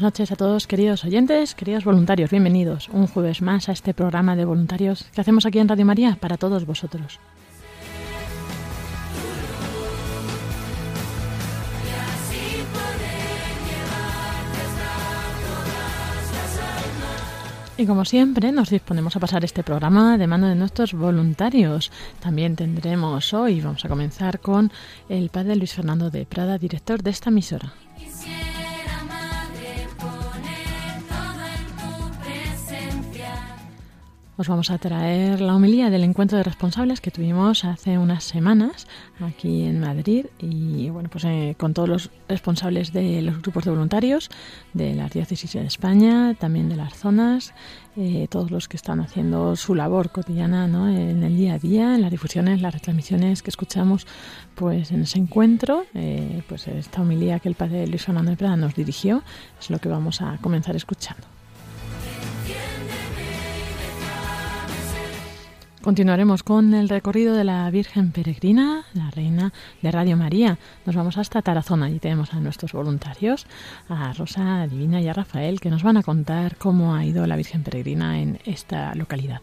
Buenas noches a todos, queridos oyentes, queridos voluntarios, bienvenidos un jueves más a este programa de voluntarios que hacemos aquí en Radio María para todos vosotros. Y como siempre, nos disponemos a pasar este programa de mano de nuestros voluntarios. También tendremos hoy, vamos a comenzar con el padre Luis Fernando de Prada, director de esta emisora. Os vamos a traer la homilía del encuentro de responsables que tuvimos hace unas semanas aquí en Madrid y bueno pues eh, con todos los responsables de los grupos de voluntarios de la diócesis de España, también de las zonas, eh, todos los que están haciendo su labor cotidiana ¿no? en el día a día, en las difusiones, las retransmisiones que escuchamos pues en ese encuentro, eh, pues esta homilía que el padre Luis Fernando de Prada nos dirigió es lo que vamos a comenzar escuchando. Continuaremos con el recorrido de la Virgen Peregrina, la reina de Radio María. Nos vamos hasta Tarazona. Allí tenemos a nuestros voluntarios, a Rosa Divina y a Rafael, que nos van a contar cómo ha ido la Virgen Peregrina en esta localidad.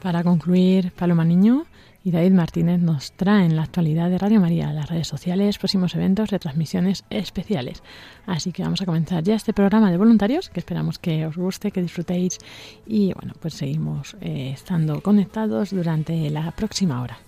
Para concluir, Paloma Niño y David Martínez nos traen la actualidad de Radio María, las redes sociales, próximos eventos, retransmisiones especiales. Así que vamos a comenzar ya este programa de voluntarios, que esperamos que os guste, que disfrutéis y bueno, pues seguimos eh, estando conectados durante la próxima hora.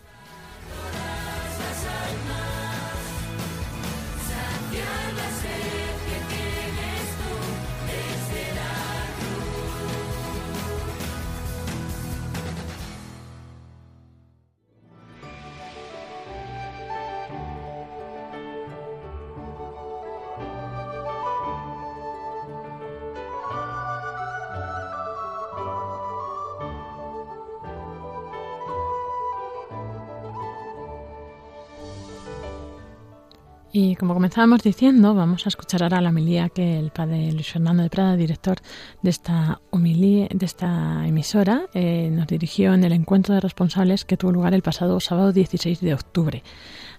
Y como comenzábamos diciendo, vamos a escuchar ahora la homilía que el padre Luis Fernando de Prada, director de esta emisora, eh, nos dirigió en el encuentro de responsables que tuvo lugar el pasado sábado 16 de octubre.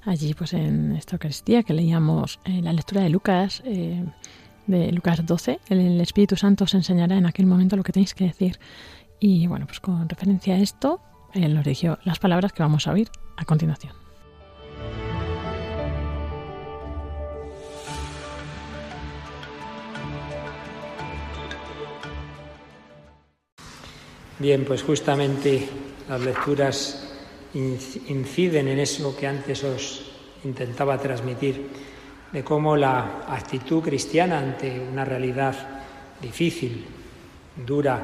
Allí, pues en esta Eucaristía que leíamos eh, la lectura de Lucas, eh, de Lucas 12, el Espíritu Santo os enseñará en aquel momento lo que tenéis que decir. Y bueno, pues con referencia a esto, él nos dirigió las palabras que vamos a oír a continuación. Bien, pues justamente las lecturas inc- inciden en eso que antes os intentaba transmitir, de cómo la actitud cristiana ante una realidad difícil, dura,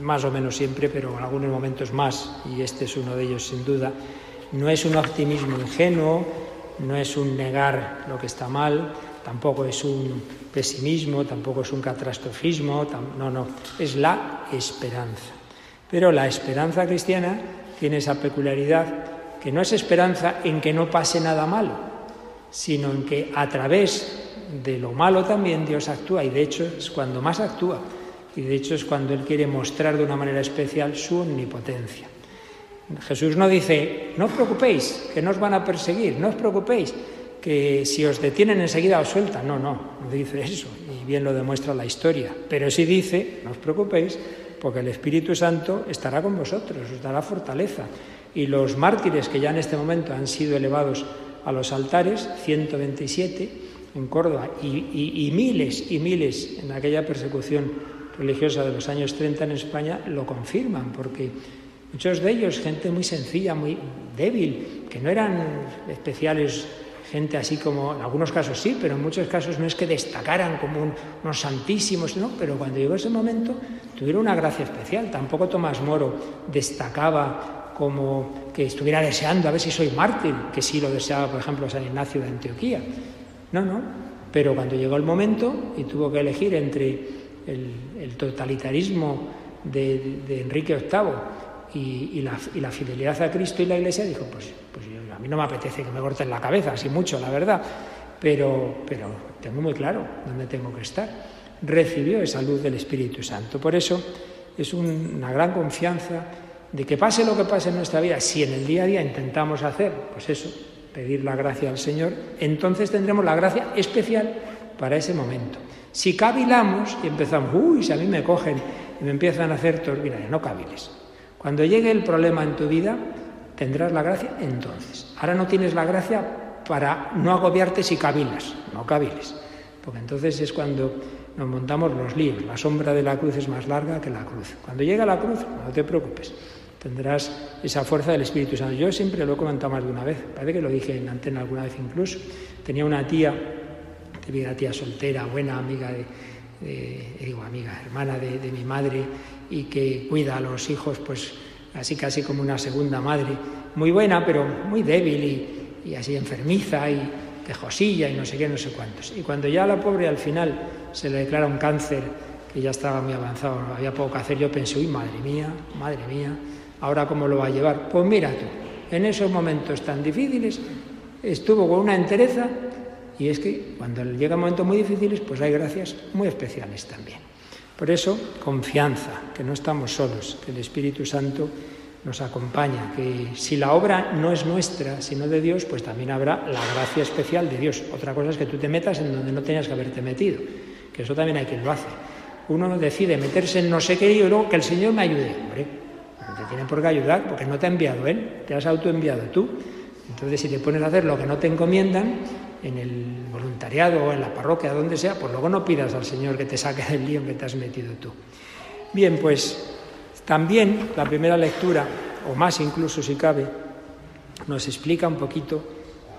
más o menos siempre, pero en algunos momentos más, y este es uno de ellos sin duda, no es un optimismo ingenuo, no es un negar lo que está mal, tampoco es un pesimismo, tampoco es un catastrofismo, no, no, es la esperanza. Pero la esperanza cristiana tiene esa peculiaridad que no es esperanza en que no pase nada malo, sino en que a través de lo malo también Dios actúa y de hecho es cuando más actúa y de hecho es cuando Él quiere mostrar de una manera especial su omnipotencia. Jesús no dice, no os preocupéis, que no os van a perseguir, no os preocupéis, que si os detienen enseguida os sueltan. No, no, no dice eso, y bien lo demuestra la historia. Pero sí dice, no os preocupéis, Porque el Espíritu Santo estará con vosotros, os dará fortaleza. Y los mártires que ya en este momento han sido elevados a los altares, 127 en Córdoba, y, y miles y miles en aquella persecución religiosa de los años 30 en España, lo confirman, porque muchos de ellos, gente muy sencilla, muy débil, que no eran especiales gente así como, en algunos casos sí, pero en muchos casos no es que destacaran como un- unos santísimos, no, pero cuando llegó ese momento tuvieron una gracia especial. Tampoco Tomás Moro destacaba como que estuviera deseando a ver si soy mártir, que sí lo deseaba, por ejemplo, San Ignacio de Antioquía. No, no, pero cuando llegó el momento y tuvo que elegir entre el, el totalitarismo de, de Enrique VIII y, y la, y la fidelidad a Cristo y la Iglesia, dijo, pues, pues a mí no me apetece que me corten la cabeza, así mucho, la verdad, pero, pero tengo muy claro dónde tengo que estar. Recibió esa luz del Espíritu Santo. Por eso es un- una gran confianza de que pase lo que pase en nuestra vida, si en el día a día intentamos hacer, pues eso, pedir la gracia al Señor, entonces tendremos la gracia especial para ese momento. Si cavilamos y empezamos, uy, si a mí me cogen y me empiezan a hacer mira, no caviles. Cuando llegue el problema en tu vida, tendrás la gracia entonces. Ahora no tienes la gracia para no agobiarte si cavilas, no caviles. Porque entonces es cuando nos montamos los líos. La sombra de la cruz es más larga que la cruz. Cuando llega la cruz, no te preocupes. Tendrás esa fuerza del Espíritu Santo. Yo siempre lo he comentado más de una vez. Parece que lo dije en antena alguna vez incluso. Tenía una tía, una tía soltera, buena amiga de, digo amiga, hermana de mi madre y que cuida a los hijos, pues así casi como una segunda madre, muy buena, pero muy débil y, así enfermiza y quejosilla y no sé qué, no sé cuántos. Y cuando ya a la pobre al final se le declara un cáncer que ya estaba muy avanzado, no había poco que hacer, yo pensé, uy, madre mía, madre mía, ahora cómo lo va a llevar. Pues mira tú, en esos momentos tan difíciles estuvo con una entereza y es que cuando llegan momentos muy difíciles, pues hay gracias muy especiales también. Por eso, confianza, que no estamos solos, que el Espíritu Santo nos acompaña, que si la obra no es nuestra, sino de Dios, pues también habrá la gracia especial de Dios. Otra cosa es que tú te metas en donde no tenías que haberte metido, que eso también hay quien lo hace. Uno decide meterse en no sé qué y luego que el Señor me ayude. Hombre, no te tiene por qué ayudar porque no te ha enviado Él, te has autoenviado tú. Entonces, si te pones a hacer lo que no te encomiendan, en el voluntariado o en la parroquia, donde sea, pues luego no pidas al Señor que te saque del lío en que te has metido tú. Bien, pues también la primera lectura, o más incluso si cabe, nos explica un poquito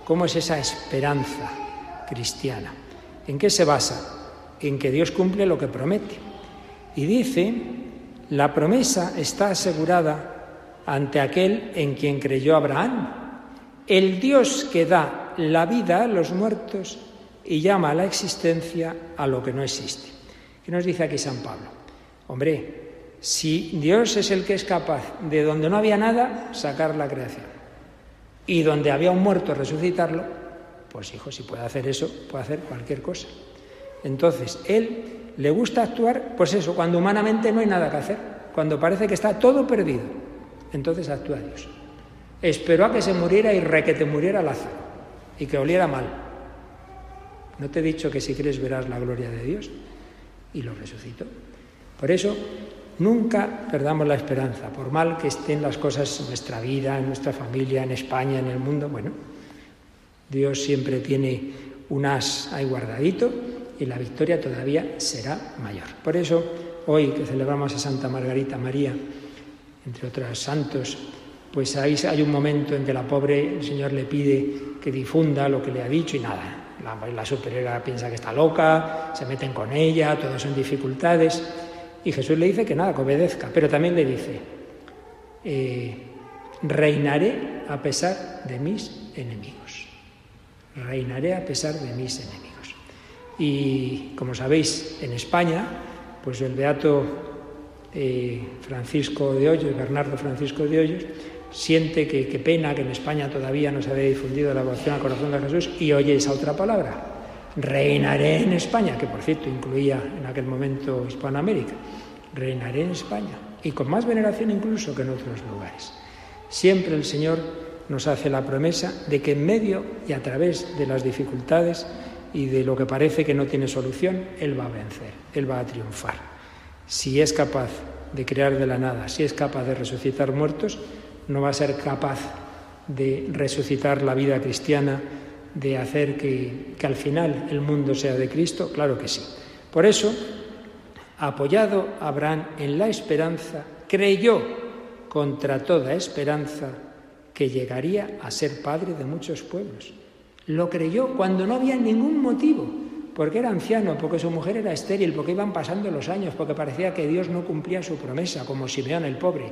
cómo es esa esperanza cristiana. ¿En qué se basa? En que Dios cumple lo que promete. Y dice, la promesa está asegurada ante aquel en quien creyó Abraham, el Dios que da la vida a los muertos y llama a la existencia a lo que no existe. ¿Qué nos dice aquí San Pablo? Hombre, si Dios es el que es capaz de donde no había nada, sacar la creación, y donde había un muerto, resucitarlo, pues hijo, si puede hacer eso, puede hacer cualquier cosa. Entonces, Él le gusta actuar, pues eso, cuando humanamente no hay nada que hacer, cuando parece que está todo perdido, entonces actúa Dios. Esperó a que se muriera y re que te muriera Lázaro y que oliera mal. ¿No te he dicho que si quieres verás la gloria de Dios? Y lo resucitó. Por eso, nunca perdamos la esperanza, por mal que estén las cosas en nuestra vida, en nuestra familia, en España, en el mundo. Bueno, Dios siempre tiene un as ahí guardadito y la victoria todavía será mayor. Por eso, hoy que celebramos a Santa Margarita María, entre otros santos, pues ahí hay un momento en que la pobre, el Señor le pide que difunda lo que le ha dicho y nada. La, la piensa que está loca, se meten con ella, todos son dificultades. Y Jesús le dice que nada, que obedezca, pero también le dice, eh, reinaré a pesar de mis enemigos. Reinaré a pesar de mis enemigos. Y como sabéis, en España, pues el beato eh, Francisco de Hoyos, Bernardo Francisco de Hoyos, siente que, que, pena que en España todavía no se había difundido la devoción al corazón de Jesús y oye esa otra palabra, reinaré en España, que por cierto incluía en aquel momento Hispanoamérica, reinaré en España y con más veneración incluso que en otros lugares. Siempre el Señor nos hace la promesa de que en medio y a través de las dificultades y de lo que parece que no tiene solución, Él va a vencer, Él va a triunfar. Si es capaz de crear de la nada. Si es capaz de resucitar muertos, no va a ser capaz de resucitar la vida cristiana, de hacer que, que al final el mundo sea de Cristo. Claro que sí. Por eso, apoyado Abraham en la esperanza, creyó contra toda esperanza que llegaría a ser padre de muchos pueblos. Lo creyó cuando no había ningún motivo, porque era anciano, porque su mujer era estéril, porque iban pasando los años, porque parecía que Dios no cumplía su promesa, como Simeón el pobre.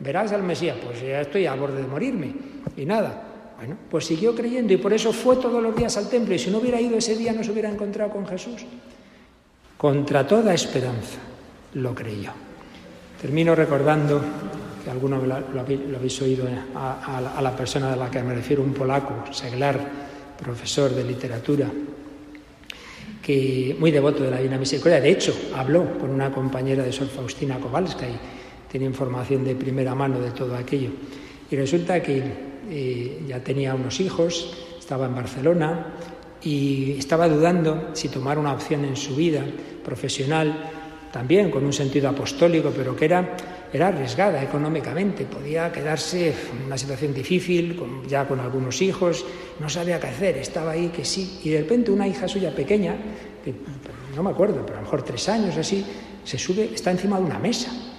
Verás al Mesías, pues ya estoy a borde de morirme. Y nada. Bueno, pues siguió creyendo y por eso fue todos los días al templo. Y si no hubiera ido ese día, no se hubiera encontrado con Jesús. Contra toda esperanza lo creyó. Termino recordando, que alguno lo, habéis oído eh, a, la persona a la que me refiero, un polaco, Seglar, profesor de literatura, que muy devoto de la Divina Misericordia. De hecho, habló con una compañera de Sor Faustina Kowalska y tiene información de primera mano de todo aquello. Y resulta que eh, ya tenía unos hijos, estaba en Barcelona y estaba dudando si tomar una opción en su vida profesional, también con un sentido apostólico, pero que era, era arriesgada económicamente. Podía quedarse en una situación difícil, ya con algunos hijos, no sabía qué hacer, estaba ahí que sí. Y de repente una hija suya pequeña, que no me acuerdo, pero a lo mejor tres años así, se sube, está encima de una mesa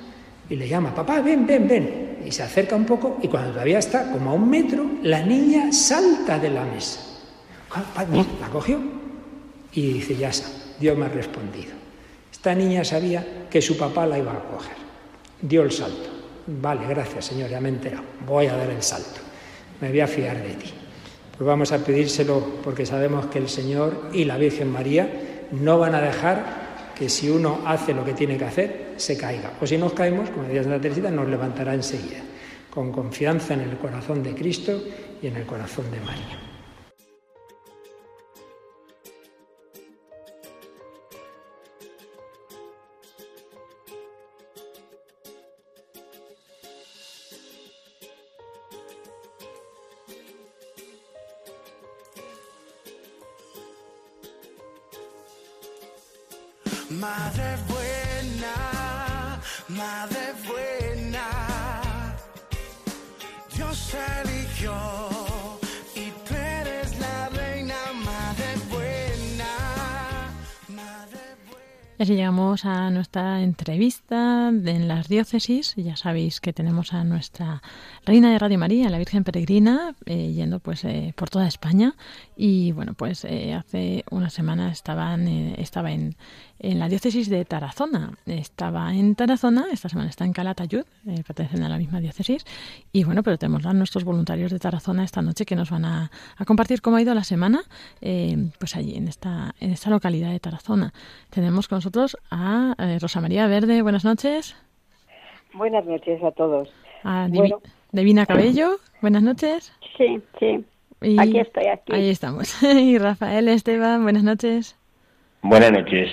y le llama, papá, ven, ven, ven. Y se acerca un poco y cuando todavía está como a un metro, la niña salta de la mesa. La cogió y dice, ya está, Dios me ha respondido. Esta niña sabía que su papá la iba a coger. Dio el salto. Vale, gracias, Señor, ya me he enterado. Voy a dar el salto. Me voy a fiar de ti. Pues vamos a pedírselo porque sabemos que el Señor y la Virgen María no van a dejar que si uno hace lo que tiene que hacer, se caiga. O si nos caemos, como decía Santa Teresita, nos levantará enseguida, con confianza en el corazón de Cristo y en el corazón de María. Madre madre buena, Dios eligió y tú eres la reina, madre buena, madre buena. Así llegamos a nuestra entrevista en las diócesis. Ya sabéis que tenemos a nuestra reina de Radio María, la Virgen Peregrina, eh, yendo pues eh, por toda España. Y bueno, pues eh, hace una semana estaban, eh, estaba en, en la diócesis de Tarazona. Estaba en Tarazona, esta semana está en Calatayud, eh, pertenecen a la misma diócesis. Y bueno, pero tenemos a nuestros voluntarios de Tarazona esta noche que nos van a, a compartir cómo ha ido la semana, pues allí en esta, en esta localidad de Tarazona. Tenemos con nosotros a Rosa María Verde. Buenas noches. Buenas noches a todos. A Divi- Bueno. Divina Cabello. Buenas noches. Sí, sí. Y Aquí estoy, aquí. Ahí estamos. y Rafael Esteban. Buenas noches. Buenas noches.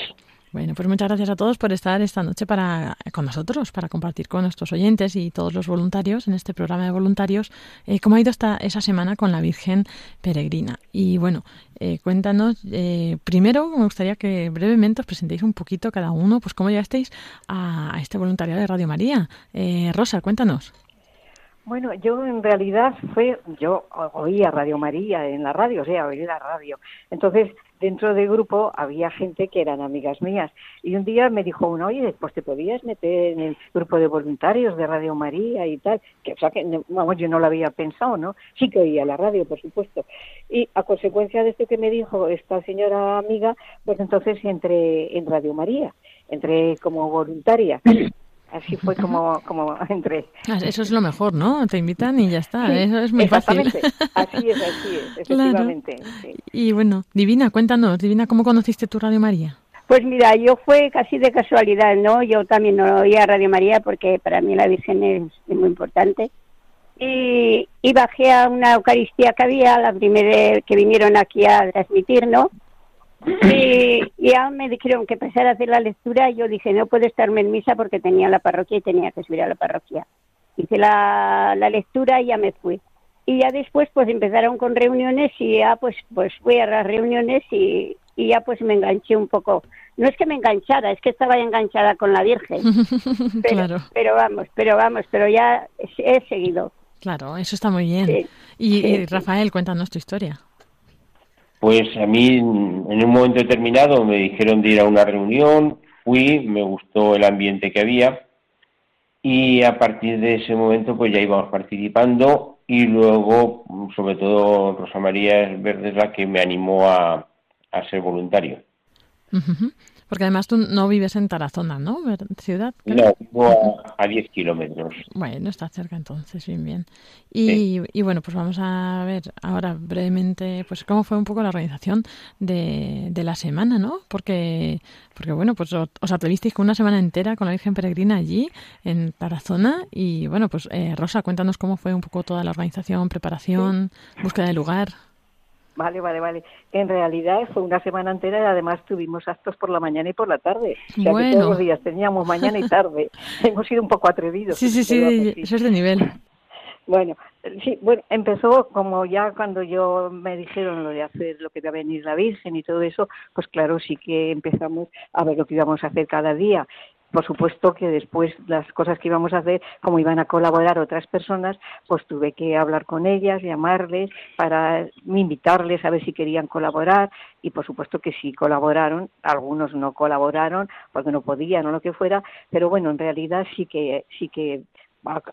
Bueno, pues muchas gracias a todos por estar esta noche para, con nosotros, para compartir con nuestros oyentes y todos los voluntarios en este programa de voluntarios eh, cómo ha ido esta, esa semana con la Virgen Peregrina. Y bueno, eh, cuéntanos, eh, primero me gustaría que brevemente os presentéis un poquito cada uno, pues cómo llegasteis a, a este voluntariado de Radio María. Eh, Rosa, cuéntanos. Bueno, yo en realidad fue, yo oía Radio María en la radio, o sea, oí la radio. Entonces, dentro del grupo había gente que eran amigas mías. Y un día me dijo uno, oye, pues te podías meter en el grupo de voluntarios de Radio María y tal. Que, o sea, que, vamos, yo no lo había pensado, ¿no? Sí que oía la radio, por supuesto. Y a consecuencia de esto que me dijo esta señora amiga, pues entonces entré en Radio María, entré como voluntaria. Así fue como, como entré. Ah, Eso es lo mejor, ¿no? Te invitan y ya está. Sí, Eso es muy fácil. Así es, así es, Claro. efectivamente. sí. Y bueno, Divina, cuéntanos, Divina, ¿cómo conociste tu Radio María? Pues mira, yo fue casi de casualidad, ¿no? Yo también no oía Radio María porque para mí la Virgen es, es muy importante. Y, y bajé a una Eucaristía que había, la primera que vinieron aquí a transmitir, ¿no? Y, ya me dijeron que empezara a hacer la lectura y yo dije, no puedo estarme en misa porque tenía la parroquia y tenía que subir a la parroquia. Hice la, la lectura y ya me fui. Y ya después pues empezaron con reuniones y ya pues, pues fui a las reuniones y, y ya pues me enganché un poco. No es que me enganchara, es que estaba enganchada con la Virgen. Pero, claro. pero vamos, pero vamos, pero ya he, seguido. Claro, eso está muy bien. Sí, y, sí, y sí. Rafael, cuéntanos tu historia. Pues a mí en un momento determinado me dijeron de ir a una reunión, fui, me gustó el ambiente que había y a partir de ese momento pues ya íbamos participando y luego sobre todo Rosa María Verde es la que me animó a, a ser voluntario. Porque además tú no vives en Tarazona, ¿no? Ciudad. creo. No, vivo a, a 10 kilómetros. Bueno, está cerca entonces, bien, bien. Y, y bueno, pues vamos a ver ahora brevemente, pues cómo fue un poco la organización de, de la semana, ¿no? Porque, porque bueno, pues os atrevisteis con una semana entera con la Virgen Peregrina allí, en Tarazona. Y bueno, pues eh, Rosa, cuéntanos cómo fue un poco toda la organización, preparación, búsqueda de lugar. Vale, vale, vale. En realidad fue una semana entera y además tuvimos actos por la mañana y por la tarde. O sea que Bueno. todos los días teníamos mañana y tarde. Hemos sido un poco atrevidos. Sí, sí, sí, que eso es de nivel. Bueno, sí, bueno, empezó como ya cuando yo me dijeron lo de hacer lo que iba a venir la Virgen y todo eso, pues claro, sí que empezamos a ver lo que íbamos a hacer cada día. Por supuesto que después las cosas que íbamos a hacer, como iban a colaborar otras personas, pues tuve que hablar con ellas, llamarles para invitarles a ver si querían colaborar y por supuesto que sí colaboraron, algunos no colaboraron porque no podían o lo que fuera, pero bueno, en realidad sí que sí que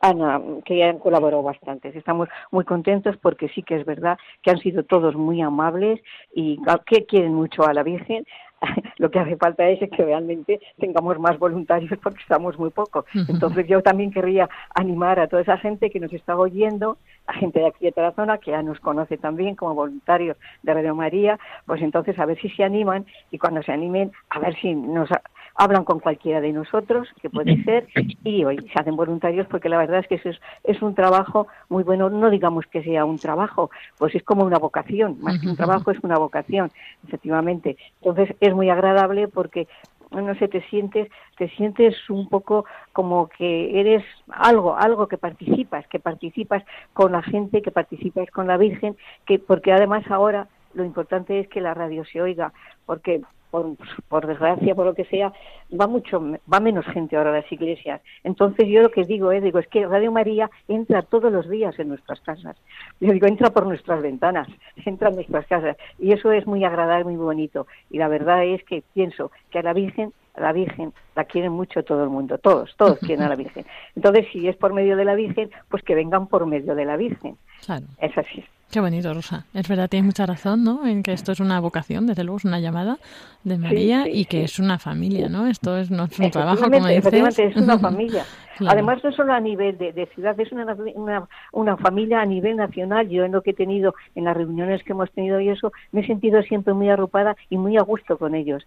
Ana, que han colaborado bastante. Estamos muy contentos porque sí que es verdad que han sido todos muy amables y que quieren mucho a la Virgen. Lo que hace falta es que realmente tengamos más voluntarios porque estamos muy pocos. Entonces yo también querría animar a toda esa gente que nos está oyendo, a gente de aquí de Tarazona que ya nos conoce también como voluntarios de Radio María, pues entonces a ver si se animan y cuando se animen a ver si nos hablan con cualquiera de nosotros, que puede ser, y hoy se hacen voluntarios porque la verdad es que eso es, es un trabajo muy bueno, no digamos que sea un trabajo, pues es como una vocación, más que un trabajo es una vocación, efectivamente. Entonces es muy agradable porque no sé, te sientes, te sientes un poco como que eres algo, algo que participas, que participas con la gente, que participas con la Virgen, que porque además ahora lo importante es que la radio se oiga, porque por, por, desgracia, por lo que sea, va mucho, va menos gente ahora a las iglesias. Entonces yo lo que digo es, digo, es que Radio María entra todos los días en nuestras casas. Yo digo, entra por nuestras ventanas, entra en nuestras casas. Y eso es muy agradable, muy bonito. Y la verdad es que pienso que a la Virgen, a la Virgen la quieren mucho todo el mundo, todos, todos quieren a la Virgen. Entonces, si es por medio de la Virgen, pues que vengan por medio de la Virgen. Claro. Es así. Qué bonito, Rosa. Es verdad, tienes mucha razón, ¿no? En que esto es una vocación, desde luego es una llamada de María sí, y que sí. es una familia, ¿no? Esto es, no es un trabajo, como dices. Efectivamente, es una familia. Claro. Además, no solo a nivel de, de ciudad, es una, una, una, familia a nivel nacional. Yo en lo que he tenido, en las reuniones que hemos tenido y eso, me he sentido siempre muy arropada y muy a gusto con ellos.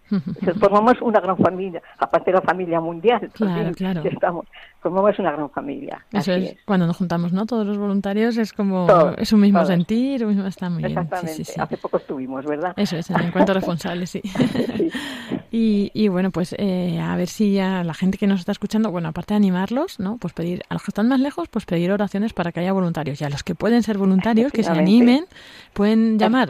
formamos una gran familia, aparte de la familia mundial. Claro, claro. Estamos, formamos una gran familia. Eso Así es, es, cuando nos juntamos, ¿no? Todos los voluntarios es como, Todos, es un mismo todos. sentir, mismo, está muy bien. Exactamente. Sí, sí, sí. Hace poco estuvimos, ¿verdad? Eso es, en encuentro responsable, sí. Y, y bueno, pues eh, a ver si ya la gente que nos está escuchando, bueno, aparte de animarlos, ¿no? Pues pedir, a los que están más lejos, pues pedir oraciones para que haya voluntarios. Y a los que pueden ser voluntarios, que se animen, pueden llamar,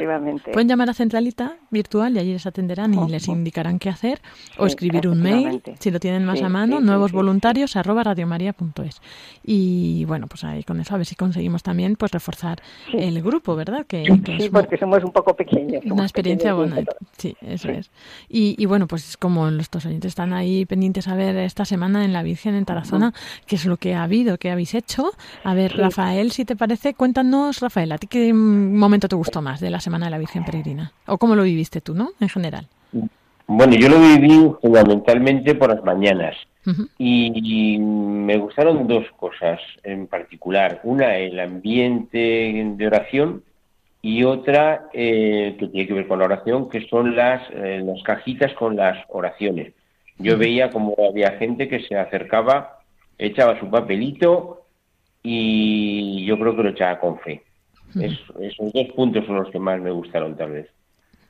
pueden llamar a Centralita Virtual y allí les atenderán y les indicarán qué hacer, o escribir un mail, si lo tienen más Sí, a mano, sí, nuevos voluntarios arroba radiomaria.es. Y bueno, pues ahí con eso a ver si conseguimos también pues reforzar el grupo, ¿verdad? Que, que Sí, es porque somos un poco pequeños. una experiencia buena. Sí, eso es. Y, y bueno, pues como nuestros oyentes están ahí pendientes a ver esta semana en la Virgen en Tarazona, qué es lo que ha habido, qué habéis hecho. A ver, Rafael, si te parece, cuéntanos, Rafael, ¿a ti qué mm, momento te gustó más de la Semana de la Virgen Peregrina? ¿O cómo lo viviste tú, no? En general. Bueno, yo lo viví fundamentalmente por las mañanas y me gustaron dos cosas en particular. Una, el ambiente de oración y otra eh, que tiene que ver con la oración, que son las, eh, las cajitas con las oraciones. Yo veía como había gente que se acercaba, echaba su papelito y yo creo que lo echaba con fe. Es- esos dos puntos son los que más me gustaron tal vez.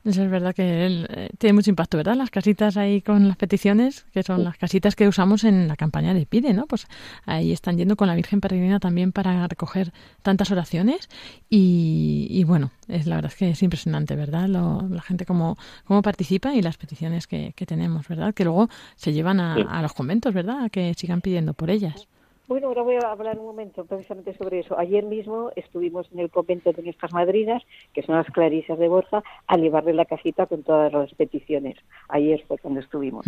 Eso es verdad que él, eh, tiene mucho impacto, ¿verdad? Las casitas ahí con las peticiones, que son las casitas que usamos en la campaña de Pide, ¿no? Pues ahí están yendo con la Virgen Peregrina también para recoger tantas oraciones y, y bueno, es la verdad es que es impresionante, ¿verdad? Lo- la gente cómo, cómo participa y las peticiones que, que tenemos, ¿verdad? Que luego se llevan a, a los conventos, ¿verdad? A que sigan pidiendo por ellas. Bueno, ahora voy a hablar un momento precisamente sobre eso. Ayer mismo estuvimos en el convento de nuestras madrinas, que son las clarisas de Borja, a llevarle la cajita con todas las peticiones. Ayer fue cuando estuvimos.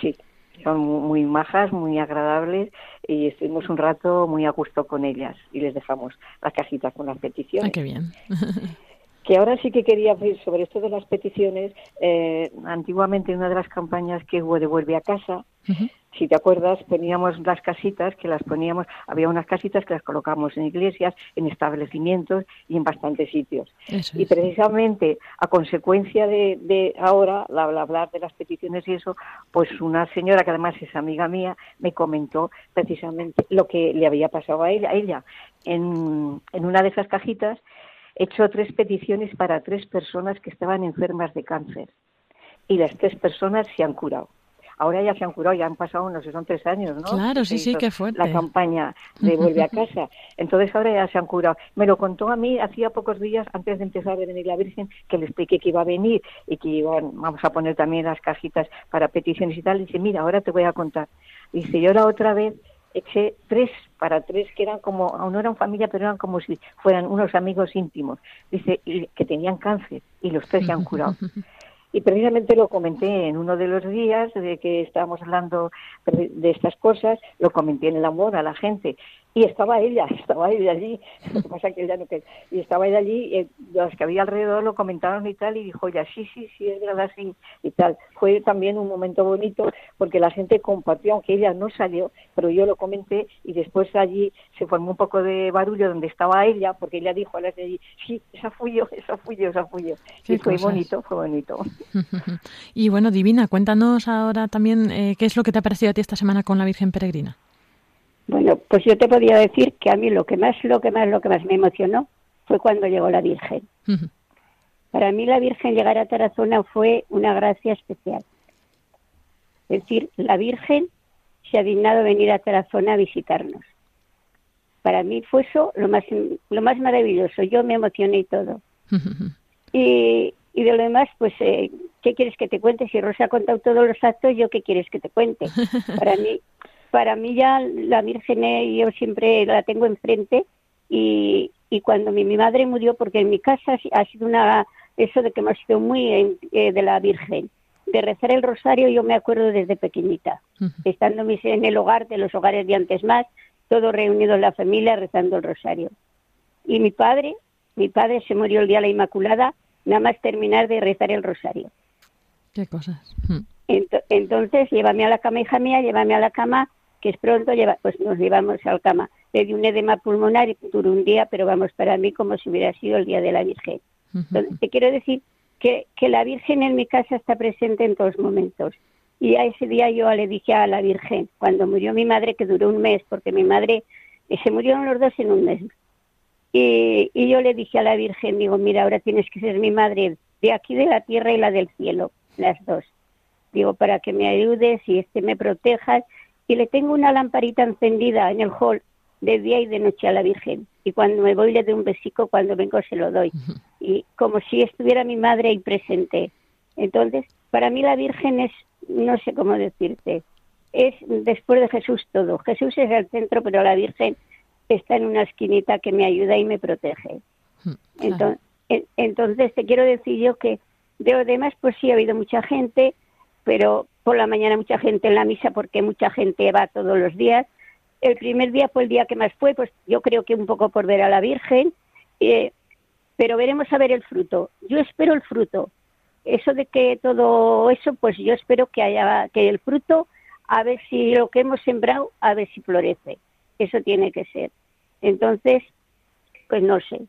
Sí, son mu- muy majas, muy agradables y estuvimos un rato muy a gusto con ellas y les dejamos la cajita con las peticiones. Ah, qué bien. Que ahora sí que quería ver sobre esto de las peticiones. eh, antiguamente, en una de las campañas que hubo de Vuelve a casa, si te acuerdas, poníamos las casitas, que las poníamos, había unas casitas que las colocábamos en iglesias, en establecimientos y en bastantes sitios. Eso Y precisamente a consecuencia de, de ahora, la- al hablar de las peticiones y eso, pues una señora que además es amiga mía me comentó precisamente lo que le había pasado a ella. A ella. En, en una de esas cajitas hecho tres peticiones para tres personas que estaban enfermas de cáncer y las tres personas se han curado. Ahora ya se han curado, ya han pasado, no sé, son tres años, ¿no? Claro, sí, sí, qué fuerte. La campaña de Vuelve a casa. Entonces ahora ya se han curado. Me lo contó a mí hacía pocos días, antes de empezar a venir la Virgen, que le expliqué que iba a venir y que iban, vamos a poner también las cajitas para peticiones y tal. Dice, mira, ahora te voy a contar. Dice, yo la otra vez eché tres para tres que eran como, aún no eran familia, pero eran como si fueran unos amigos íntimos. Dice, y que tenían cáncer y los tres se han curado. Y precisamente lo comenté en uno de los días de que estábamos hablando de estas cosas, lo comenté en el amor a la gente. Y estaba ella, estaba ella allí, lo que pasa que ella no y estaba ella allí, y eh, los que había alrededor lo comentaron y tal, y dijo ella, sí, sí, sí, es verdad, sí, y tal. Fue también un momento bonito porque la gente compartió, aunque ella no salió, pero yo lo comenté y después allí se formó un poco de barullo donde estaba ella, porque ella dijo a las de allí, sí, esa fui yo, esa fui yo, esa fui yo. Y fue cosas. bonito, fue bonito. y bueno, Divina, cuéntanos ahora también eh, qué es lo que te ha parecido a ti esta semana con la Virgen Peregrina. Bueno, pues yo te podría decir que a mí lo que más, lo que más, lo que más me emocionó fue cuando llegó la Virgen. Para mí la Virgen llegar a Tarazona fue una gracia especial. Es decir, la Virgen se ha dignado venir a Tarazona a visitarnos. Para mí fue eso lo más, lo más maravilloso. Yo me emocioné y todo. Y, y de lo demás, pues, eh, ¿qué quieres que te cuente? Si Rosa ha contado todos los actos, ¿yo qué quieres que te cuente? Para mí, para mí ya la Virgen eh, yo siempre la tengo enfrente y, y cuando mi, mi madre murió, porque en mi casa ha si- ha sido una, eso de que hemos sido muy en- eh, de la Virgen, de rezar el rosario yo me acuerdo desde pequeñita, estando mis- en el hogar de los hogares de antes más, todos reunidos la familia rezando el rosario. Y mi padre, mi padre se murió el día de la Inmaculada, nada más terminar de rezar el rosario. Qué cosas. Entonces, llévame a la cama, hija mía, llévame a la cama, que es pronto, lleva, pues nos llevamos a la cama. Le di un edema pulmonar y duró un día, pero vamos, para mí como si hubiera sido el día de la Virgen. Entonces, te quiero decir que, que la Virgen en mi casa está presente en todos momentos. Y a ese día yo le dije a la Virgen, cuando murió mi madre, que duró un mes, porque mi madre, eh, se murieron los dos en un mes. Y, y yo le dije a la Virgen, digo, mira, ahora tienes que ser mi madre de aquí de la tierra y la del cielo, las dos. Digo, para que me ayudes y este me protejas. Y le tengo una lamparita encendida en el hall de día y de noche a la Virgen. Y cuando me voy le doy un besico, cuando vengo se lo doy. Y como si estuviera mi madre ahí presente. Entonces, para mí la Virgen es, no sé cómo decirte, es después de Jesús todo. Jesús es el centro, pero la Virgen está en una esquinita que me ayuda y me protege. Entonces, entonces te quiero decir yo que de lo demás, pues sí ha habido mucha gente, pero por la mañana mucha gente en la misa porque mucha gente va todos los días. El primer día fue el día que más fue, pues yo creo que un poco por ver a la Virgen, eh, pero veremos a ver el fruto. Yo espero el fruto. Eso de que todo eso, pues yo espero que haya que el fruto, a ver si lo que hemos sembrado, a ver si florece. Eso tiene que ser. Entonces, pues no sé.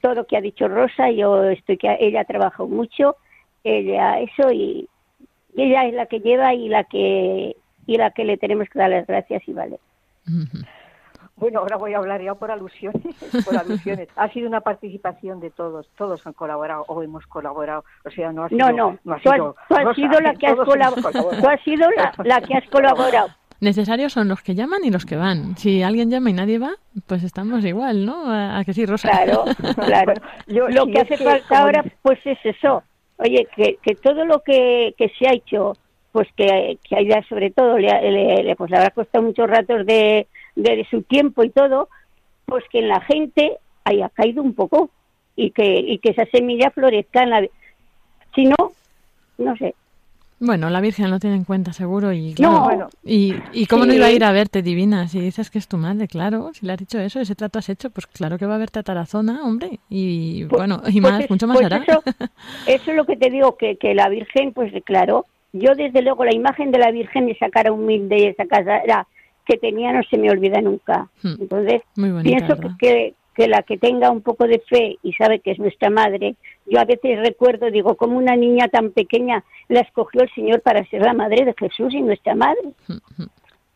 Todo lo que ha dicho Rosa, yo estoy que ella ha trabajado mucho, ella eso y, y ella es la que lleva y la que y la que le tenemos que dar las gracias y vale. Bueno, ahora voy a hablar ya por alusiones, por alusiones. Ha sido una participación de todos, todos han colaborado o hemos colaborado, o sea, no ha sido... No, no, ha tú has, sido tú has Rosa, sido la que has colaborado. Tú has sido la, la que has colaborado. Necesarios son los que llaman y los que van. Si alguien llama y nadie va, pues estamos igual, ¿no? A, a que sí, Rosa. Claro, claro. Yo- lo si que hace que, falta como ahora, pues es eso. Oye, que, que todo lo que, se ha hecho, pues que, que sobre todo, le, le- le- pues le habrá costado muchos ratos de, de su tiempo y todo, pues que en la gente haya caído un poco y que, y que esa semilla florezca en la... Si no, no sé. Bueno, la Virgen lo tiene en cuenta seguro y claro. No, bueno. y, y cómo no iba a ir a verte, divina, si dices que es tu madre, claro, si le has dicho eso, ese trato has hecho, pues claro que va a verte a Tarazona, hombre, y Pues- bueno, y pues más, es- mucho más pues hará. Eso, eso es lo que te digo, que, que la Virgen, pues claro, yo desde luego la imagen de la Virgen, esa cara humilde y esa cara que tenía no se me olvida nunca. Hmm. Entonces, Muy bonita, pienso que, que la que tenga un poco de fe y sabe que es nuestra madre, yo a veces recuerdo, digo, como una niña tan pequeña la escogió el Señor para ser la madre de Jesús y nuestra madre.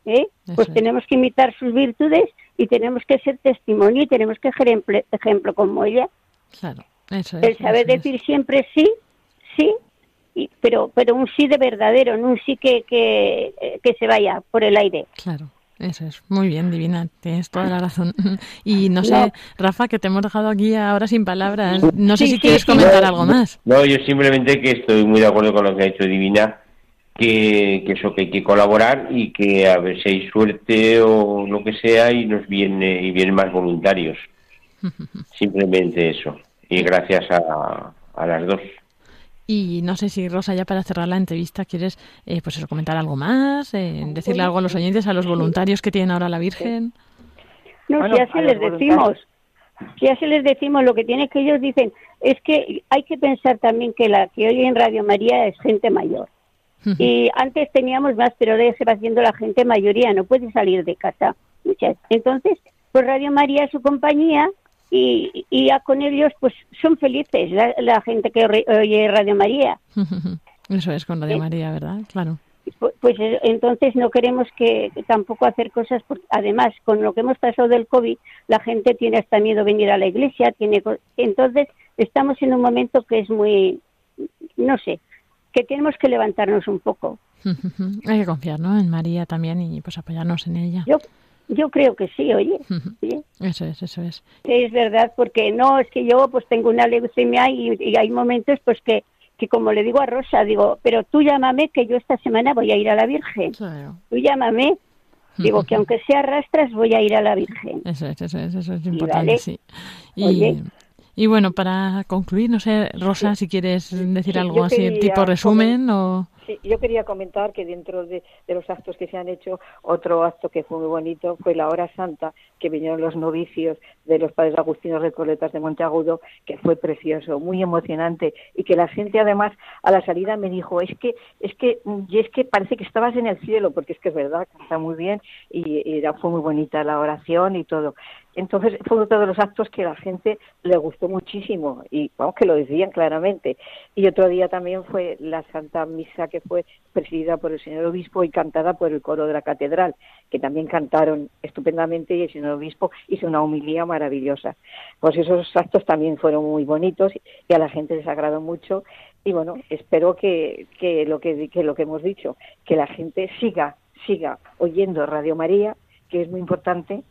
¿eh? Pues es. tenemos que imitar sus virtudes y tenemos que ser testimonio y tenemos que ser ejemplo, ejemplo como ella Claro, eso es. el saber eso es. decir siempre sí, sí, y, pero pero un sí de verdadero, no un sí que, que, eh, que se vaya por el aire. Claro, eso es. Muy bien, Divina, tienes toda la razón. Y no sé, No. Rafa, que te hemos dejado aquí ahora sin palabras. No sé Sí, si sí, quieres sí. comentar algo más. No, yo simplemente que estoy muy de acuerdo con lo que ha dicho Divina, que, que eso, que hay que colaborar y que a ver si hay suerte o lo que sea y nos viene y vienen más voluntarios. Simplemente eso. Y gracias a, a las dos. Y no sé si, Rosa, ya para cerrar la entrevista, quieres eh, pues eso, comentar algo más, eh, decirle algo a los oyentes, a los voluntarios que tienen ahora la Virgen. No, Bueno, si ya a se los les decimos, si ya se les decimos, lo que tiene que ellos dicen es que hay que pensar también que la que hoy en Radio María es gente mayor. Y antes teníamos más, pero ahora ya se va haciendo la gente mayoría, no puede salir de casa. Muchas. Entonces, pues Radio María es su compañía y, y ya con ellos pues son felices la, la gente que re- oye Radio María. Eso es con Radio Sí. María, ¿verdad? Claro. Pu- Pues eh, entonces no queremos que, que tampoco hacer cosas, porque además con lo que hemos pasado del COVID, la gente tiene hasta miedo venir a la iglesia, tiene entonces estamos en un momento que es muy, no sé, que tenemos que levantarnos un poco. Hay que confiar, ¿no? En María también y pues apoyarnos en ella. Yo, yo creo que sí, oye, sí. Eso es, eso es. es verdad, porque no, es que yo pues tengo una leucemia y, y hay momentos pues que, que como le digo a Rosa, digo, pero tú llámame que yo esta semana voy a ir a la Virgen. Claro. Tú llámame, digo que aunque sea rastras voy a ir a la Virgen. Eso es, eso es, eso es Y importante, vale. sí. Y, Oye. y bueno, para concluir, no sé, Rosa, si quieres decir Sí, algo así, tipo resumen o... Yo quería comentar que dentro de, los actos que se han hecho, otro acto que fue muy bonito fue la hora santa, que vinieron los novicios de los padres agustinos recoletas de Monteagudo, que fue precioso, muy emocionante, y que la gente además a la salida me dijo, es que, es que, y es que parece que estabas en el cielo, porque es que es verdad, canta muy bien, y, y fue muy bonita la oración y todo. Entonces fue uno de los actos que la gente le gustó muchísimo y vamos que lo decían claramente. Y otro día también fue la Santa Misa que fue presidida por el señor obispo y cantada por el coro de la catedral, que también cantaron estupendamente y el señor obispo hizo una homilía maravillosa. Pues esos actos también fueron muy bonitos y a la gente les agradó mucho y bueno, espero que, que lo que, que lo que hemos dicho, que la gente siga, siga oyendo Radio María, que es muy importante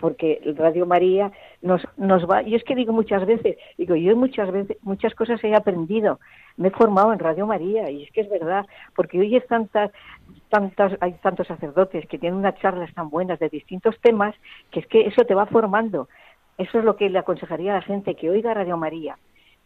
porque Radio María nos, nos va, yo es que digo muchas veces, digo, yo muchas veces, muchas cosas he aprendido, me he formado en Radio María, y es que es verdad, porque oyes tantas, tantas, hay tantos sacerdotes que tienen unas charlas tan buenas de distintos temas, que es que eso te va formando. Eso es lo que le aconsejaría a la gente, que oiga Radio María.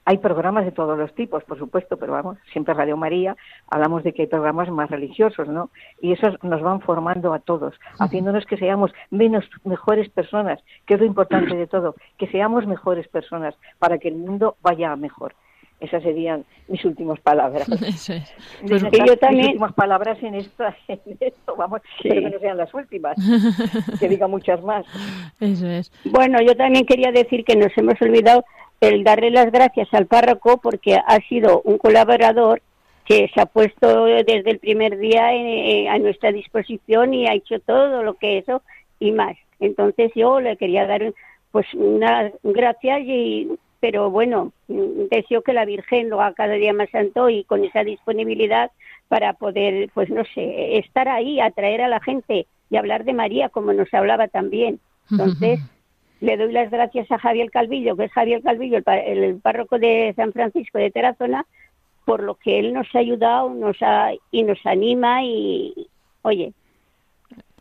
Hay programas de todos los tipos, por supuesto, pero vamos, siempre Radio María, hablamos de que hay programas más religiosos, ¿no? Y esos nos van formando a todos, haciéndonos que seamos menos mejores personas, que es lo importante de todo, que seamos mejores personas para que el mundo vaya a mejor. Esas serían mis últimas palabras. Mis Pues- yo también- mis últimas palabras en, esta, en esto, vamos, Sí. pero que no sean las últimas, que diga muchas más. Eso es. Bueno, yo también quería decir que nos hemos olvidado el darle las gracias al párroco porque ha sido un colaborador que se ha puesto desde el primer día eh, a nuestra disposición y ha hecho todo lo que eso y más. Entonces yo le quería dar pues unas gracias y pero bueno, deseo que la Virgen lo haga cada día más santo y con esa disponibilidad para poder, pues no sé, estar ahí, atraer a la gente y hablar de María como nos hablaba también. Entonces, le doy las gracias a Javier Calvillo, que es Javier Calvillo, el, párroco de San Francisco de Tarazona, por lo que él nos ha ayudado nos ha, y nos anima y, oye,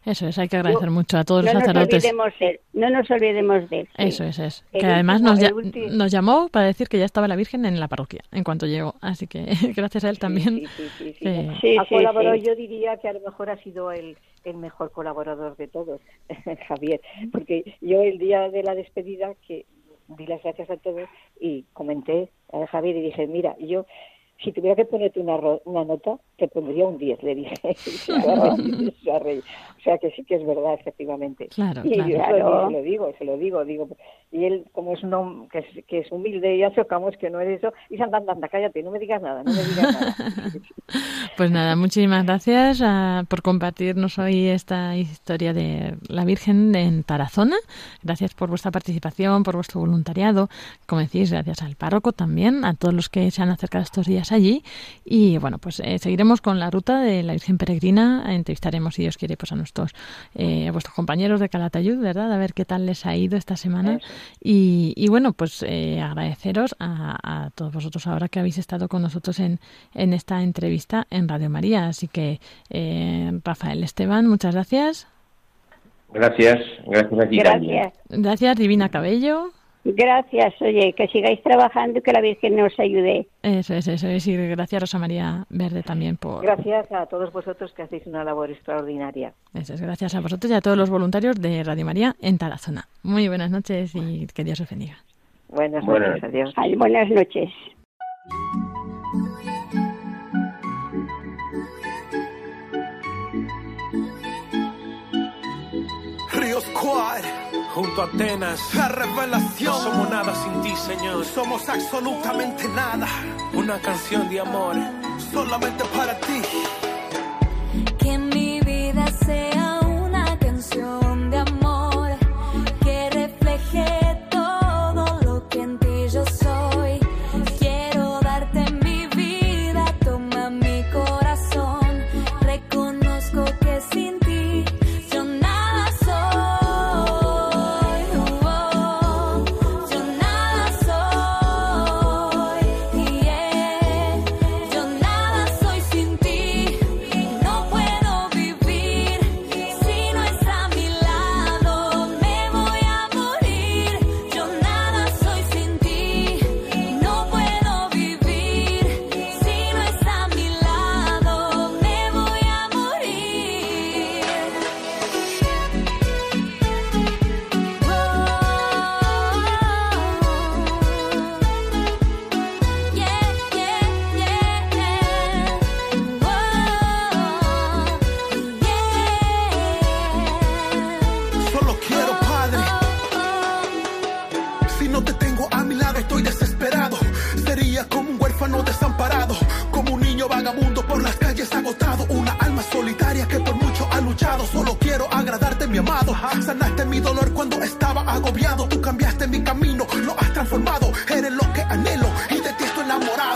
Eso es, hay que agradecer mucho a todos no los nos sacerdotes. olvidemos de él, no nos olvidemos de él. sí. Eso es, es. El Que además último- nos, nos llamó para decir que ya estaba la Virgen en la parroquia en cuanto llegó. Así que gracias a él también. Sí, sí, sí, sí. Sí, ha sí, colaborado, sí. yo diría que a lo mejor ha sido el, el mejor colaborador de todos, Javier, porque yo el día de la despedida que di las gracias a todos y comenté a Javier y dije, mira, yo si tuviera que ponerte una, ro- una nota, te pondría un 10, le dije. O sea que sí que es verdad, efectivamente. Claro, y claro. yo se Claro. lo, se lo digo, se lo digo, digo. Y él, como es un hombre que es, que es humilde, ya chocamos que no es eso. Y anda, anda, anda, cállate, no me digas nada, no me digas nada. Pues nada, muchísimas gracias ah, por compartirnos hoy esta historia de la Virgen en Tarazona. Gracias por vuestra participación, por vuestro voluntariado. Como decís, gracias al párroco también, a todos los que se han acercado estos días allí. Y bueno, pues eh, seguiremos con la ruta de la Virgen Peregrina. Entrevistaremos, si Dios quiere, pues a nuestros, eh, a vuestros compañeros de Calatayud, ¿verdad? A ver qué tal les ha ido esta semana. Y, y bueno, pues eh, agradeceros a, a todos vosotros ahora que habéis estado con nosotros en, en esta entrevista en Radio María. Así que, eh, Rafael Esteban, muchas gracias. Gracias, gracias a ti. Gracias. Gracias, Divina Cabello. Gracias, oye, que sigáis trabajando y que la Virgen nos ayude. Eso es, eso es. Y gracias, Rosa María Verde, también por. Gracias a todos vosotros que hacéis una labor extraordinaria. Eso es, gracias a vosotros y a todos los voluntarios de Radio María en Tarazona. Muy buenas noches y que Dios os bendiga. Buenas Buenas noches, adiós. Ay, buenas noches. Junto a Atenas, la revelación. no somos nada sin ti, Señor. Somos absolutamente nada, Una canción de amor. solamente para ti. Lo que anhelo y de ti estoy enamorado.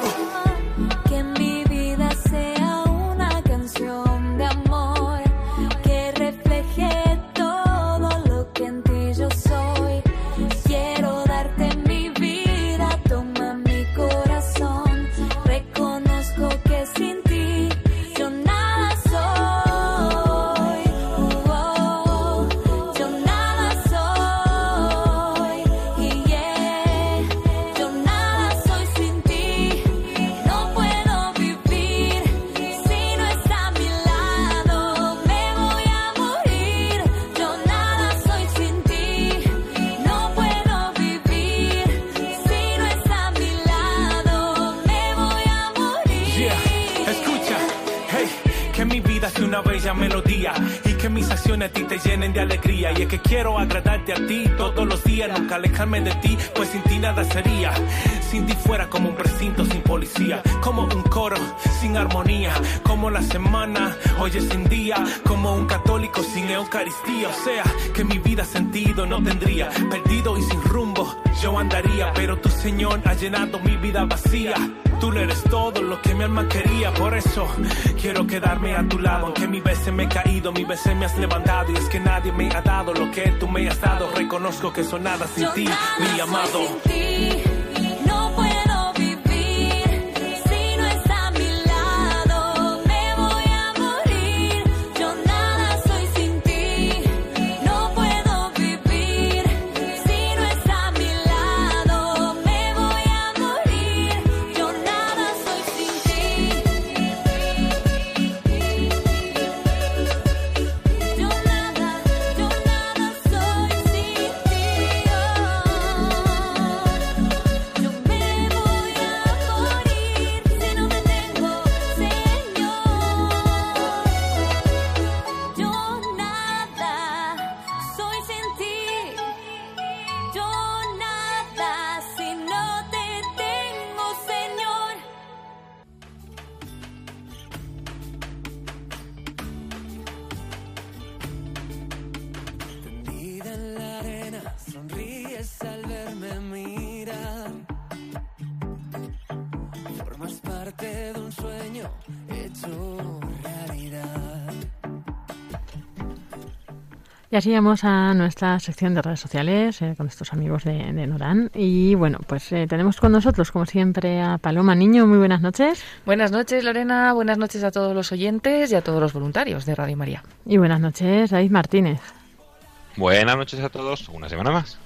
Que quiero agradarte a ti todos los días, nunca alejarme de ti, pues sin ti nada sería. Sin ti fuera como un precinto sin policía, como un coro sin armonía, como la semana hoy es sin día, como un católico sin Eucaristía, o sea, que mi vida sentido no tendría, perdido y sin rumbo yo andaría, pero tu Señor ha llenado mi vida vacía. Tú no eres todo lo que mi alma quería, por eso quiero quedarme a tu lado. Aunque mi veces me he caído, mi veces me has levantado. Y es que nadie me ha dado lo que tú me has dado. Reconozco que soy nada sin Yo ti, nada mi soy amado. sin ti. Y así llegamos a nuestra sección de redes sociales eh, con nuestros amigos de, de Norán. Y bueno, pues eh, tenemos con nosotros, como siempre, a Paloma Niño. Muy buenas noches. Buenas noches, Lorena. Buenas noches a todos los oyentes y a todos los voluntarios de Radio María. Y buenas noches, David Martínez. Buenas noches a todos, una semana más.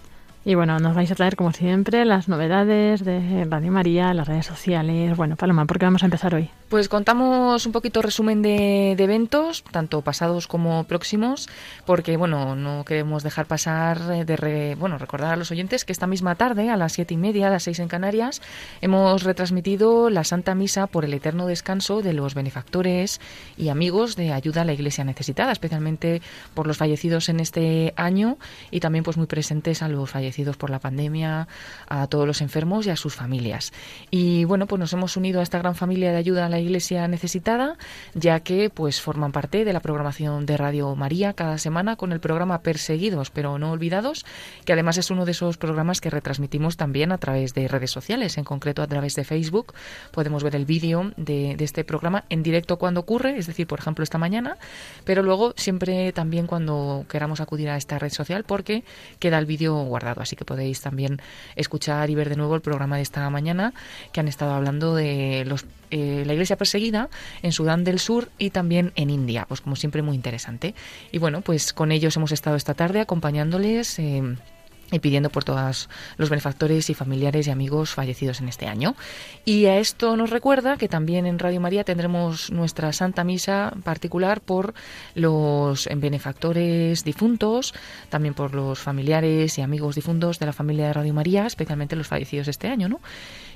Y bueno, nos vais a traer, como siempre, las novedades de Radio María, las redes sociales. Bueno, Paloma, ¿por qué vamos a empezar hoy? Pues contamos un poquito resumen de, de eventos, tanto pasados como próximos, porque bueno, no queremos dejar pasar eh, de re- bueno, recordar a los oyentes que esta misma tarde, a las siete y media, a las seis en Canarias, hemos retransmitido la Santa Misa por el eterno descanso de los benefactores y amigos de ayuda a la Iglesia necesitada, especialmente por los fallecidos en este año y también pues muy presentes a los fallecidos por la pandemia, a todos los enfermos y a sus familias. Y bueno, pues nos hemos unido a esta gran familia de ayuda a la Iglesia necesitada, ya que pues forman parte de la programación de Radio María cada semana con el programa Perseguidos pero no olvidados, que además es uno de esos programas que retransmitimos también a través de redes sociales, en concreto a través de Facebook. Podemos ver el vídeo de, este programa en directo cuando ocurre, es decir, por ejemplo, esta mañana, pero luego siempre también cuando queramos acudir a esta red social porque queda el vídeo guardado. Así que podéis también escuchar y ver de nuevo el programa de esta mañana que han estado hablando de los, eh, la iglesia perseguida en Sudán del Sur y también en India. Pues como siempre muy interesante. Y bueno, pues con ellos hemos estado esta tarde acompañándoles. eh, y pidiendo por todos los benefactores y familiares y amigos fallecidos en este año. Y a esto nos recuerda que también en Radio María tendremos nuestra Santa Misa particular por los benefactores difuntos, también por los familiares y amigos difuntos de la familia de Radio María, especialmente los fallecidos este año, ¿no?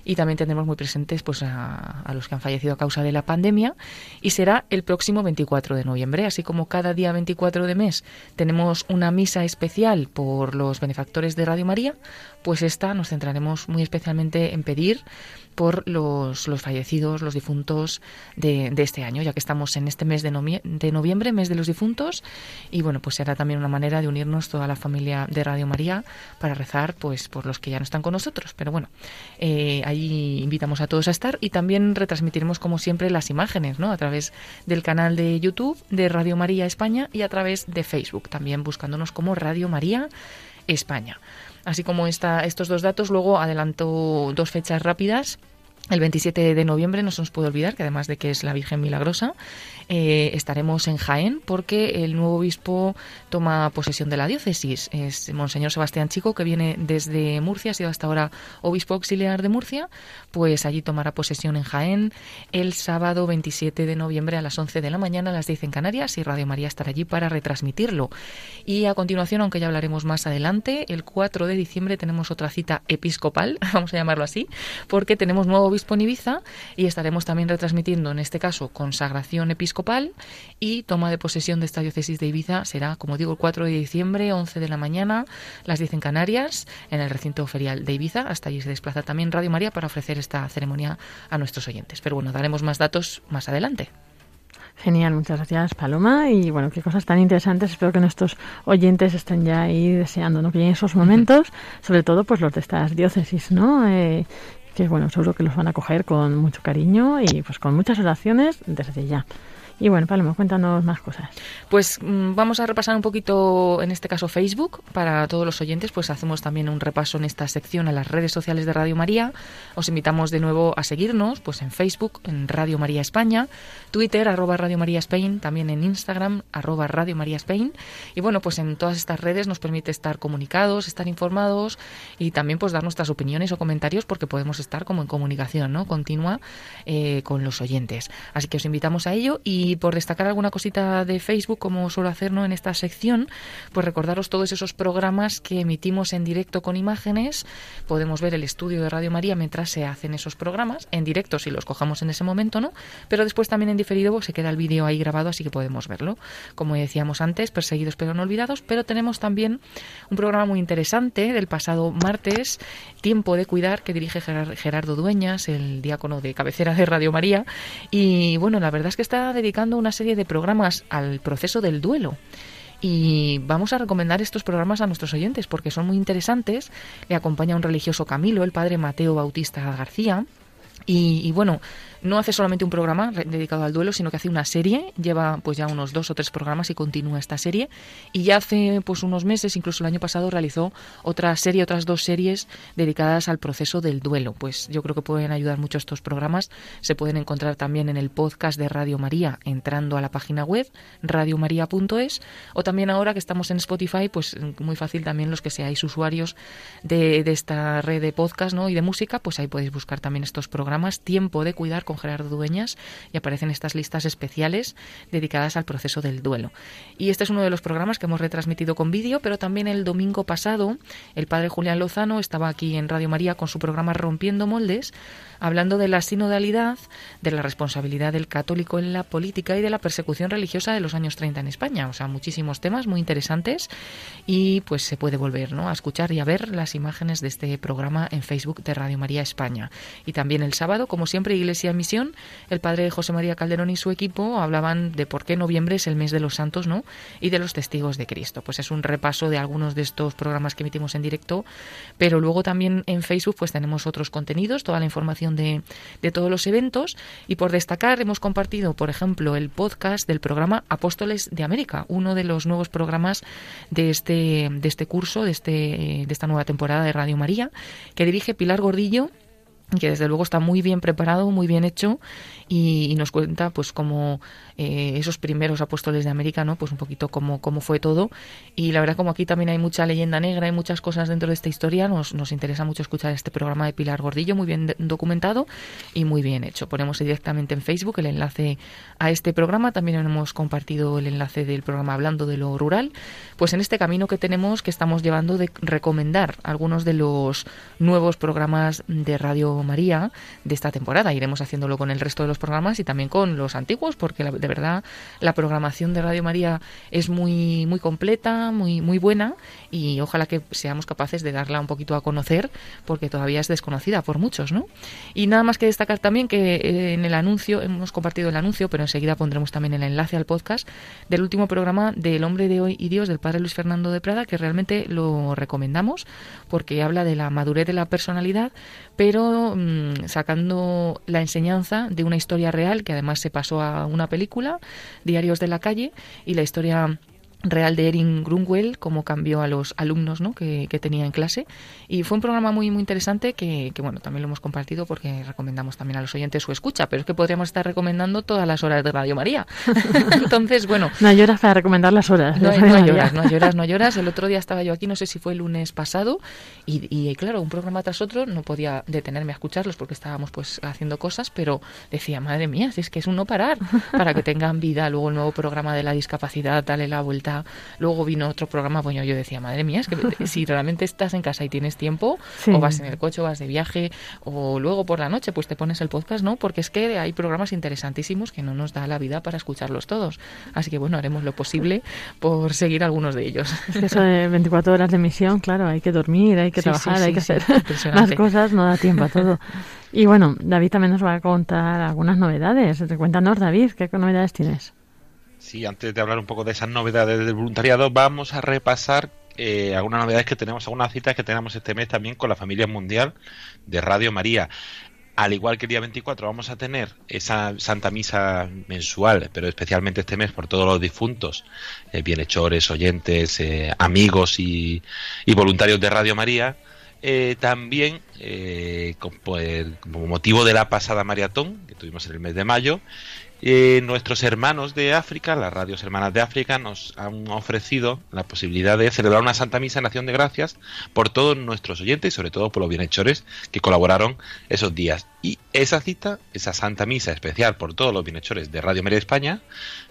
Y también tendremos muy presentes pues a, a los que han fallecido a causa de la pandemia. Y será el próximo 24 de noviembre, así como cada día 24 de mes tenemos una misa especial por los benefactores de Radio María, pues esta nos centraremos muy especialmente en pedir por los, los fallecidos, los difuntos de, de este año, ya que estamos en este mes de, de noviembre, mes de los difuntos, y bueno, pues será también una manera de unirnos toda la familia de Radio María para rezar pues por los que ya no están con nosotros. Pero bueno, eh, ahí invitamos a todos a estar y también retransmitiremos como siempre las imágenes, ¿no? A través del canal de YouTube de Radio María España y a través de Facebook, también buscándonos como Radio María España. Así como esta, estos dos datos, luego adelanto dos fechas rápidas. El 27 de noviembre no se nos puede olvidar que además de que es la Virgen Milagrosa, eh, estaremos en Jaén porque el nuevo obispo toma posesión de la diócesis. Es Monseñor Sebastián Chico, que viene desde Murcia, ha sido hasta ahora obispo auxiliar de Murcia, pues allí tomará posesión en Jaén el sábado 27 de noviembre a las 11 de la mañana, a las 10 en Canarias, y Radio María estará allí para retransmitirlo. Y a continuación, aunque ya hablaremos más adelante, el 4 de diciembre tenemos otra cita episcopal, vamos a llamarlo así, porque tenemos nuevo obispo en Ibiza y estaremos también retransmitiendo, en este caso, consagración episcopal y toma de posesión de esta diócesis de Ibiza será, como digo, el 4 de diciembre, 11 de la mañana, las 10 en Canarias, en el recinto ferial de Ibiza. Hasta allí se desplaza también Radio María para ofrecer esta ceremonia a nuestros oyentes. Pero bueno, daremos más datos más adelante. Genial, muchas gracias Paloma y bueno, qué cosas tan interesantes. Espero que nuestros oyentes estén ya ahí deseando ¿no? que lleguen esos momentos, sobre todo pues los de estas diócesis, ¿no? Eh, que bueno, seguro que los van a coger con mucho cariño y pues con muchas oraciones desde ya. Y bueno, Paloma, cuéntanos más cosas. Pues mm, vamos a repasar un poquito, en este caso Facebook, para todos los oyentes, pues hacemos también un repaso en esta sección a las redes sociales de Radio María. Os invitamos de nuevo a seguirnos, pues en Facebook, en Radio María España, Twitter, arroba Radio María Spain, también en Instagram, arroba Radio María Spain. Y bueno, pues en todas estas redes nos permite estar comunicados, estar informados y también pues dar nuestras opiniones o comentarios porque podemos estar como en comunicación, ¿no? Continua eh, con los oyentes. Así que os invitamos a ello y y por destacar alguna cosita de Facebook, como suelo hacer ¿no? en esta sección, pues recordaros todos esos programas que emitimos en directo con imágenes. Podemos ver el estudio de Radio María mientras se hacen esos programas, en directo si los cojamos en ese momento, ¿no? Pero después también en diferido pues, se queda el vídeo ahí grabado, así que podemos verlo. Como decíamos antes, perseguidos pero no olvidados, pero tenemos también un programa muy interesante del pasado martes, Tiempo de Cuidar, que dirige Gerardo Dueñas, el diácono de cabecera de Radio María. Y bueno, la verdad es que está dedicado una serie de programas al proceso del duelo. Y vamos a recomendar estos programas a nuestros oyentes porque son muy interesantes. Le acompaña un religioso Camilo, el padre Mateo Bautista García. Y, bueno, no hace solamente un programa dedicado al duelo, sino que hace una serie, lleva pues ya unos dos o tres programas y continúa esta serie. Y ya hace pues unos meses, incluso el año pasado, realizó otra serie, otras dos series dedicadas al proceso del duelo. Pues yo creo que pueden ayudar mucho estos programas. Se pueden encontrar también en el podcast de Radio María, entrando a la página web radiomaria.es, o también ahora que estamos en Spotify, pues muy fácil también los que seáis usuarios de, de esta red de podcast ¿no? y de música, pues ahí podéis buscar también estos programas. Tiempo de cuidar con Gerardo Dueñas y aparecen estas listas especiales dedicadas al proceso del duelo. Y este es uno de los programas que hemos retransmitido con vídeo, pero también el domingo pasado el padre Julián Lozano estaba aquí en Radio María con su programa Rompiendo Moldes, hablando de la sinodalidad, de la responsabilidad del católico en la política y de la persecución religiosa de los años 30 en España. O sea, muchísimos temas muy interesantes y pues se puede volver ¿no? a escuchar y a ver las imágenes de este programa en Facebook de Radio María España. Y también el sábado, como siempre, Iglesia Misión, el padre José María Calderón y su equipo hablaban de por qué noviembre es el mes de los santos ¿no? y de los testigos de Cristo. Pues es un repaso de algunos de estos programas que emitimos en directo, pero luego también en Facebook pues tenemos otros contenidos, toda la información de, de todos los eventos. Y por destacar hemos compartido, por ejemplo, el podcast del programa Apóstoles de América, uno de los nuevos programas de este, de este curso, de, este, de esta nueva temporada de Radio María, que dirige Pilar Gordillo que desde luego está muy bien preparado, muy bien hecho y, nos cuenta pues como eh, esos primeros apóstoles de América, ¿no? Pues un poquito cómo, cómo fue todo y la verdad como aquí también hay mucha leyenda negra, hay muchas cosas dentro de esta historia, nos, nos interesa mucho escuchar este programa de Pilar Gordillo, muy bien documentado y muy bien hecho. Ponemos directamente en Facebook el enlace a este programa, también hemos compartido el enlace del programa Hablando de lo Rural, pues en este camino que tenemos que estamos llevando de recomendar algunos de los nuevos programas de Radio María de esta temporada. Iremos haciéndolo con el resto de los programas y también con los antiguos, porque de verdad la programación de Radio María es muy, muy completa, muy, muy buena y ojalá que seamos capaces de darla un poquito a conocer, porque todavía es desconocida por muchos, ¿no? Y nada más que destacar también que eh, en el anuncio, hemos compartido el anuncio, pero enseguida pondremos también el enlace al podcast del último programa del Hombre de Hoy y Dios del Padre Luis Fernando de Prada, que realmente lo recomendamos porque habla de la madurez de la personalidad, pero Mm, sacando la enseñanza de una historia real que además se pasó a una película, Diarios de la calle, y la historia real de Erin Grunwell, cómo cambió a los alumnos ¿no? que, tenía en clase. Y fue un programa muy, muy interesante que, bueno, también lo hemos compartido porque recomendamos también a los oyentes su escucha, pero es que podríamos estar recomendando todas las horas de Radio María. Entonces, bueno. No hay horas para recomendar las horas. No, hay, no hay horas, no hay horas, no hay horas. El otro día estaba yo aquí, no sé si fue el lunes pasado, y, y claro, un programa tras otro, no podía detenerme a escucharlos porque estábamos pues haciendo cosas, pero decía, madre mía, si es que es un no parar, para que tengan vida luego el nuevo programa de la discapacidad, dale la vuelta Luego vino otro programa, bueno, yo decía, madre mía, es que si realmente estás en casa y tienes tiempo, Sí. o vas en el coche, o vas de viaje, o luego por la noche, pues te pones el podcast, ¿no? Porque es que hay programas interesantísimos que no nos da la vida para escucharlos todos. Así que bueno, haremos lo posible por seguir algunos de ellos. Es que eso de 24 horas de emisión, claro, hay que dormir, hay que Sí, trabajar, sí, hay que hacer más cosas, no da tiempo a todo. Y bueno, David también nos va a contar algunas novedades. Cuéntanos, David, ¿qué novedades tienes? Sí, antes de hablar un poco de esas novedades del voluntariado, vamos a repasar eh, algunas novedades que tenemos, algunas citas que tenemos este mes también con la familia mundial de Radio María. Al igual que el día 24 vamos a tener esa Santa Misa mensual, pero especialmente este mes por todos los difuntos, eh, bienhechores, oyentes, eh, amigos y, voluntarios de Radio María. Eh, también, pues, como motivo de la pasada maratón que tuvimos en el mes de mayo, eh, nuestros hermanos de África, las radios hermanas de África, nos han ofrecido la posibilidad de celebrar una Santa Misa en Acción de Gracias por todos nuestros oyentes y sobre todo por los bienhechores que colaboraron esos días. Y esa cita, esa Santa Misa especial por todos los bienhechores de Radio María España,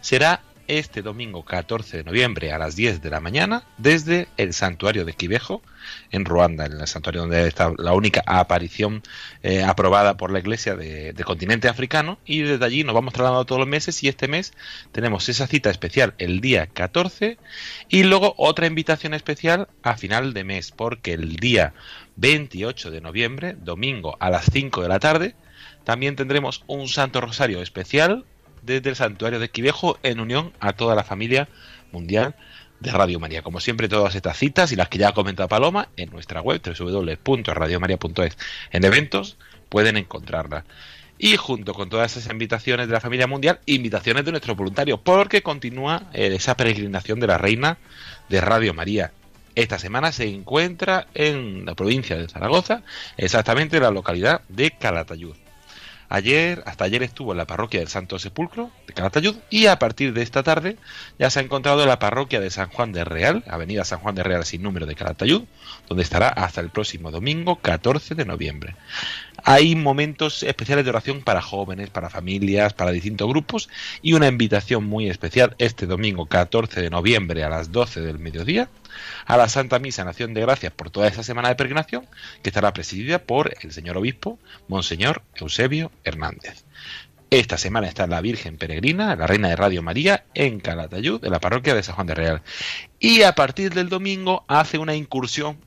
será este domingo 14 de noviembre a las 10 de la mañana desde el santuario de Quivejo en Ruanda, en el santuario donde está la única aparición eh, aprobada por la Iglesia de- continente africano y desde allí nos vamos trasladando todos los meses y este mes tenemos esa cita especial el día 14 y luego otra invitación especial a final de mes porque el día 28 de noviembre, domingo a las 5 de la tarde, también tendremos un Santo Rosario especial desde el santuario de Quivejo en unión a toda la familia mundial de Radio María. Como siempre, todas estas citas y las que ya ha comentado Paloma en nuestra web www.radiomaria.es en eventos pueden encontrarlas. Y junto con todas esas invitaciones de la familia mundial, invitaciones de nuestros voluntarios, porque continúa eh, esa peregrinación de la reina de Radio María. Esta semana se encuentra en la provincia de Zaragoza, exactamente en la localidad de Calatayud. Ayer, hasta ayer estuvo en la parroquia del Santo Sepulcro de Calatayud y a partir de esta tarde ya se ha encontrado en la parroquia de San Juan de Real, Avenida San Juan de Real sin número de Calatayud, donde estará hasta el próximo domingo 14 de noviembre. Hay momentos especiales de oración para jóvenes, para familias, para distintos grupos y una invitación muy especial este domingo 14 de noviembre a las 12 del mediodía a la Santa Misa en Acción de Gracias por toda esa semana de peregrinación que estará presidida por el señor obispo Monseñor Eusebio Hernández. Esta semana está la Virgen Peregrina, la Reina de Radio María, en Calatayud, en la parroquia de San Juan de Real. Y a partir del domingo hace una incursión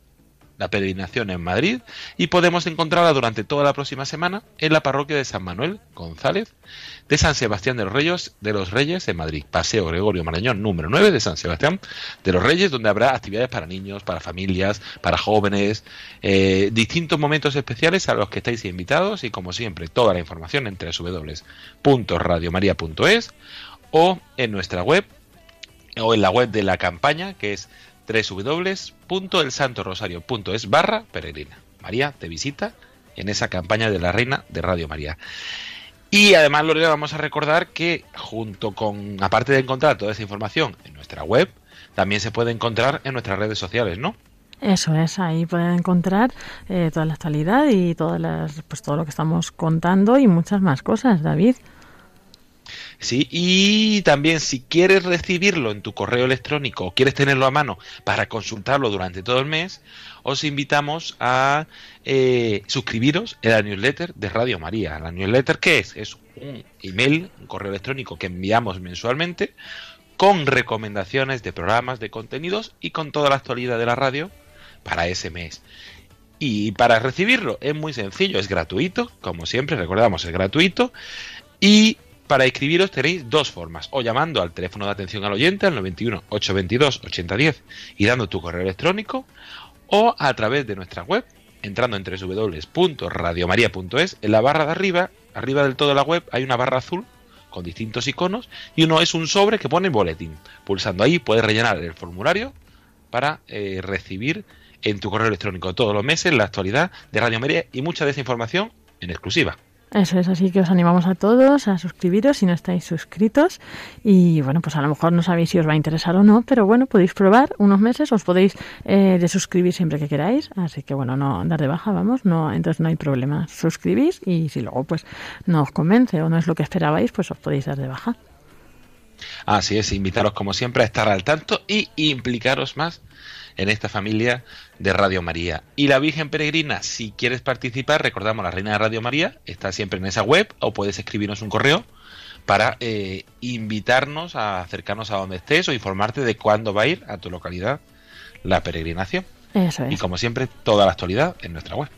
la peregrinación en Madrid y podemos encontrarla durante toda la próxima semana en la parroquia de San Manuel González de San Sebastián de los Reyes, de los Reyes en Madrid, Paseo Gregorio Marañón número 9 de San Sebastián de los Reyes, donde habrá actividades para niños, para familias, para jóvenes, eh, distintos momentos especiales a los que estáis invitados y como siempre toda la información en www.radiomaria.es o en nuestra web o en la web de la campaña que es www.elsantorosario.es barra peregrina. María te visita en esa campaña de la Reina de Radio María. Y además, Lorena, vamos a recordar que junto con, aparte de encontrar toda esa información en nuestra web, también se puede encontrar en nuestras redes sociales, ¿no? Eso es, ahí pueden encontrar eh, toda la actualidad y todas las, pues todo lo que estamos contando y muchas más cosas, David. Sí, y también si quieres recibirlo en tu correo electrónico o quieres tenerlo a mano para consultarlo durante todo el mes, os invitamos a eh, suscribiros en la newsletter de Radio María. La newsletter, ¿qué es? Es un email, un correo electrónico que enviamos mensualmente con recomendaciones de programas, de contenidos y con toda la actualidad de la radio para ese mes. Y para recibirlo es muy sencillo, es gratuito, como siempre, recordamos, es gratuito. Y para inscribiros tenéis dos formas, o llamando al teléfono de atención al oyente al 91 822 8010 y dando tu correo electrónico, o a través de nuestra web, entrando en www.radiomaria.es, en la barra de arriba, arriba del todo de la web, hay una barra azul con distintos iconos y uno es un sobre que pone boletín. Pulsando ahí puedes rellenar el formulario para eh, recibir en tu correo electrónico todos los meses la actualidad de Radio María y mucha de esa información en exclusiva. Eso es, así que os animamos a todos a suscribiros si no estáis suscritos. Y bueno, pues a lo mejor no sabéis si os va a interesar o no, pero bueno, podéis probar unos meses, os podéis eh, desuscribir siempre que queráis. Así que bueno, no dar de baja, vamos, no, entonces no hay problema. Suscribís y si luego pues no os convence o no es lo que esperabais, pues os podéis dar de baja. Así es, invitaros como siempre a estar al tanto y implicaros más en esta familia de Radio María. Y la Virgen Peregrina, si quieres participar, recordamos, la Reina de Radio María está siempre en esa web o puedes escribirnos un correo para eh, invitarnos a acercarnos a donde estés o informarte de cuándo va a ir a tu localidad la peregrinación. Eso es. Y como siempre, toda la actualidad en nuestra web.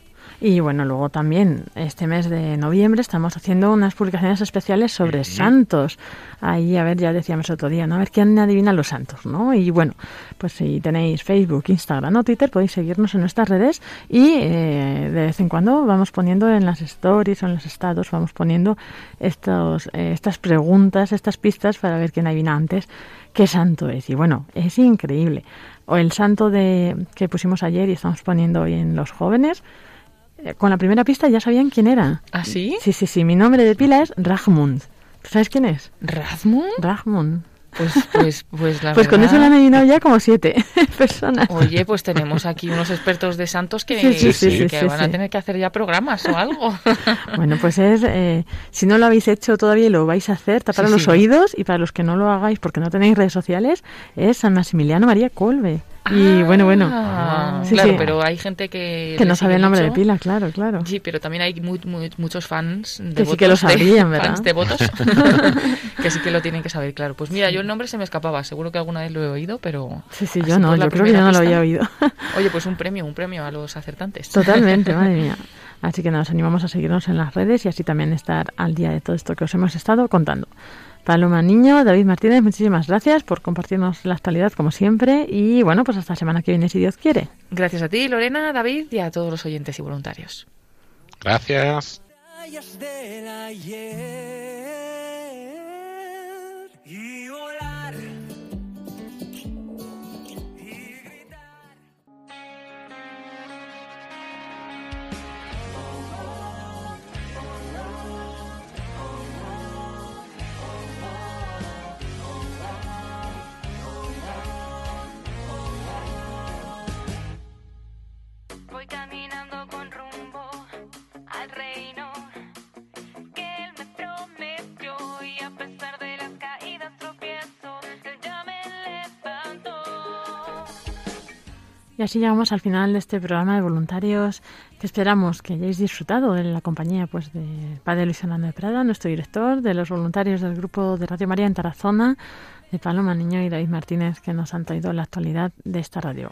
Y bueno, luego también este mes de noviembre estamos haciendo unas publicaciones especiales sobre santos. Ahí, a ver, ya decíamos otro día, ¿no? A ver quién adivina los santos, ¿no? Y bueno, pues si tenéis Facebook, Instagram o Twitter, podéis seguirnos en nuestras redes y eh, de vez en cuando vamos poniendo en las stories o en los estados, vamos poniendo estos, eh, estas preguntas, estas pistas para ver quién adivina antes qué santo es. Y bueno, es increíble. O el santo de que pusimos ayer y estamos poniendo hoy en los jóvenes, con la primera pista ya sabían quién era. ¿Ah, sí? Sí, sí, sí. Mi nombre de pila es Ragmund. ¿Sabes quién es? ¿Razmund? Ragmund. Pues, pues, pues la Pues con eso le han adivinado ya como siete personas. Oye, pues tenemos aquí unos expertos de santos que, Sí, sí, sí, sí, que van a tener que hacer ya programas o algo. Bueno, pues es, eh, si no lo habéis hecho todavía y lo vais a hacer, taparos Sí, los oídos y para los que no lo hagáis porque no tenéis redes sociales, es San Maximiliano María Colbe. Y bueno, bueno. Ah, Sí, claro, sí. pero hay gente que... Que no sabe el nombre de pila, claro, claro. Sí, pero también hay mu- mu- muchos fans Que sí que lo de- sabrían, ¿verdad? fans devotos que sí que lo tienen que saber, claro. Pues mira, yo el nombre se me escapaba, seguro que alguna vez lo he oído, pero... Sí, sí, yo no, yo creo que yo no lo había oído. Oye, pues un premio, un premio a los acertantes. Totalmente, madre mía. Así que nos animamos a seguirnos en las redes y así también estar al día de todo esto que os hemos estado contando. Paloma Niño, David Martínez, muchísimas gracias por compartirnos la actualidad como siempre y bueno, pues hasta la semana que viene si Dios quiere. Gracias a ti, Lorena, David y a todos los oyentes y voluntarios. Gracias. Caminando con rumbo al reino que él me prometió y a pesar de las caídas tropiezo, él ya me levantó. Y así llegamos al final de este programa de voluntarios que esperamos que hayáis disfrutado de la compañía pues de Padre Luis Fernando de Prada, nuestro director, de los voluntarios del grupo de Radio María en Tarazona, de Paloma Niño y David Martínez que nos han traído la actualidad de esta radio.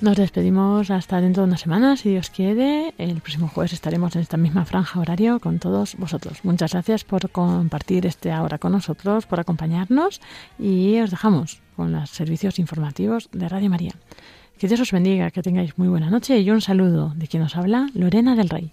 Nos despedimos hasta dentro de una semana, si Dios quiere. El próximo jueves estaremos en esta misma franja horario con todos vosotros. Muchas gracias por compartir este ahora con nosotros, por acompañarnos y os dejamos con los servicios informativos de Radio María. Que Dios os bendiga, que tengáis muy buena noche y un saludo de quien os habla, Lorena del Rey.